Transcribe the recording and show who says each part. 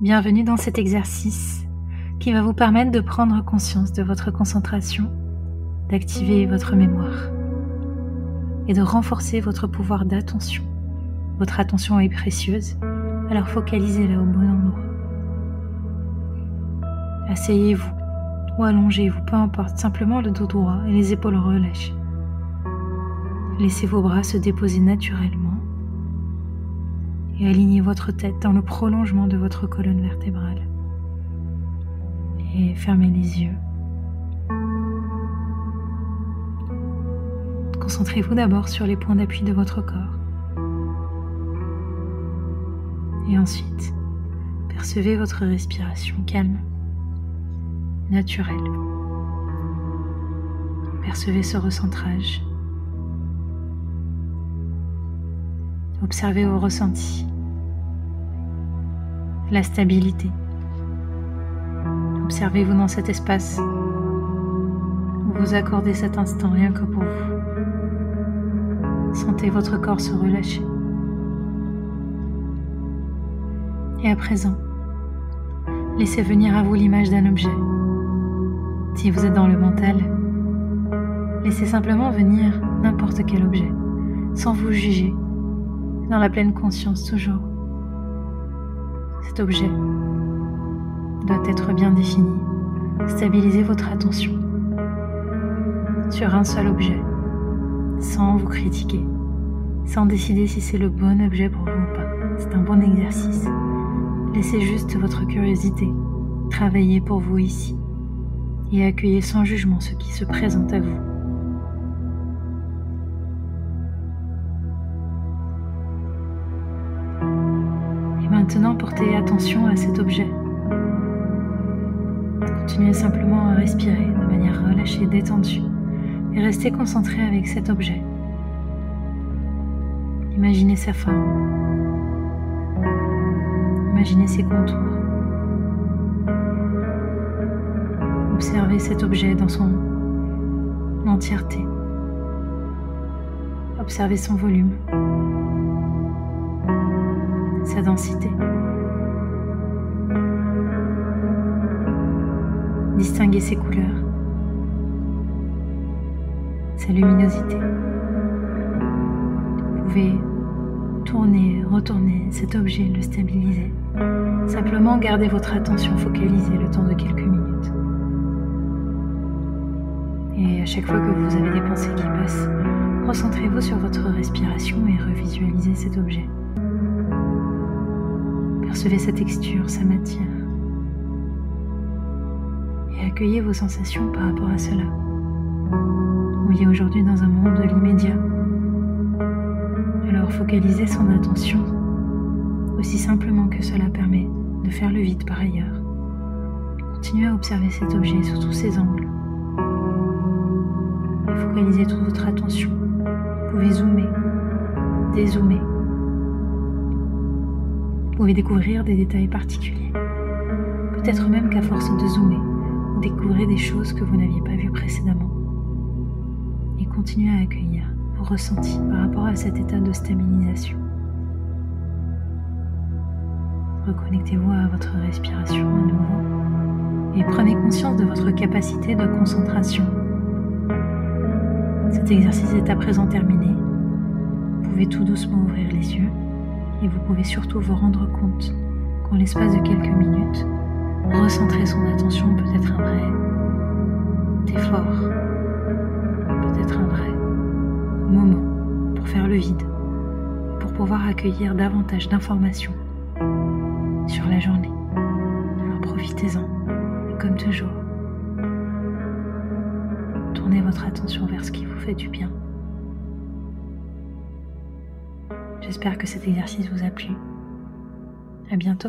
Speaker 1: Bienvenue dans cet exercice qui va vous permettre de prendre conscience de votre concentration, d'activer votre mémoire et de renforcer votre pouvoir d'attention. Votre attention est précieuse, alors focalisez-la au bon endroit. Asseyez-vous ou allongez-vous, peu importe, simplement le dos droit et les épaules relâchées. Laissez vos bras se déposer naturellement et alignez votre tête dans le prolongement de votre colonne vertébrale. Et fermez les yeux. Concentrez-vous d'abord sur les points d'appui de votre corps. Et ensuite, percevez votre respiration calme, naturelle. Percevez ce recentrage. Observez vos ressentis la stabilité. Observez-vous dans cet espace vous accordez cet instant rien que pour vous. Sentez votre corps se relâcher. Et à présent, laissez venir à vous l'image d'un objet. Si vous êtes dans le mental, laissez simplement venir n'importe quel objet, sans vous juger, dans la pleine conscience toujours. Cet objet doit être bien défini. Stabilisez votre attention sur un seul objet, sans vous critiquer, sans décider si c'est le bon objet pour vous ou pas. C'est un bon exercice. Laissez juste votre curiosité travailler pour vous ici et accueillez sans jugement ce qui se présente à vous. Maintenant portez attention à cet objet. Continuez simplement à respirer de manière relâchée, détendue et restez concentré avec cet objet. Imaginez sa forme. Imaginez ses contours. Observez cet objet dans son entièreté. Observez son volume sa densité. Distinguez ses couleurs, sa luminosité. Vous pouvez tourner, retourner cet objet, le stabiliser. Simplement gardez votre attention focalisée le temps de quelques minutes. Et à chaque fois que vous avez des pensées qui passent, recentrez-vous sur votre respiration et revisualisez cet objet. Percevez sa texture, sa matière. Et accueillez vos sensations par rapport à cela. Vous vivez aujourd'hui dans un monde de l'immédiat. Alors focalisez son attention, aussi simplement que cela permet de faire le vide par ailleurs. Continuez à observer cet objet sous tous ses angles. Et focalisez toute votre attention. Vous pouvez zoomer, dézoomer pouvez découvrir des détails particuliers. Peut-être même qu'à force de zoomer, vous découvrez des choses que vous n'aviez pas vues précédemment. Et continuez à accueillir vos ressentis par rapport à cet état de stabilisation. Reconnectez-vous à votre respiration à nouveau et prenez conscience de votre capacité de concentration. Cet exercice est à présent terminé. Vous pouvez tout doucement ouvrir les yeux et vous pouvez surtout vous rendre compte qu'en l'espace de quelques minutes, recentrer son attention peut être un vrai effort, peut-être un vrai moment pour faire le vide, pour pouvoir accueillir davantage d'informations sur la journée. Alors profitez-en, comme toujours, tournez votre attention vers ce qui vous fait du bien. J'espère que cet exercice vous a plu. À bientôt.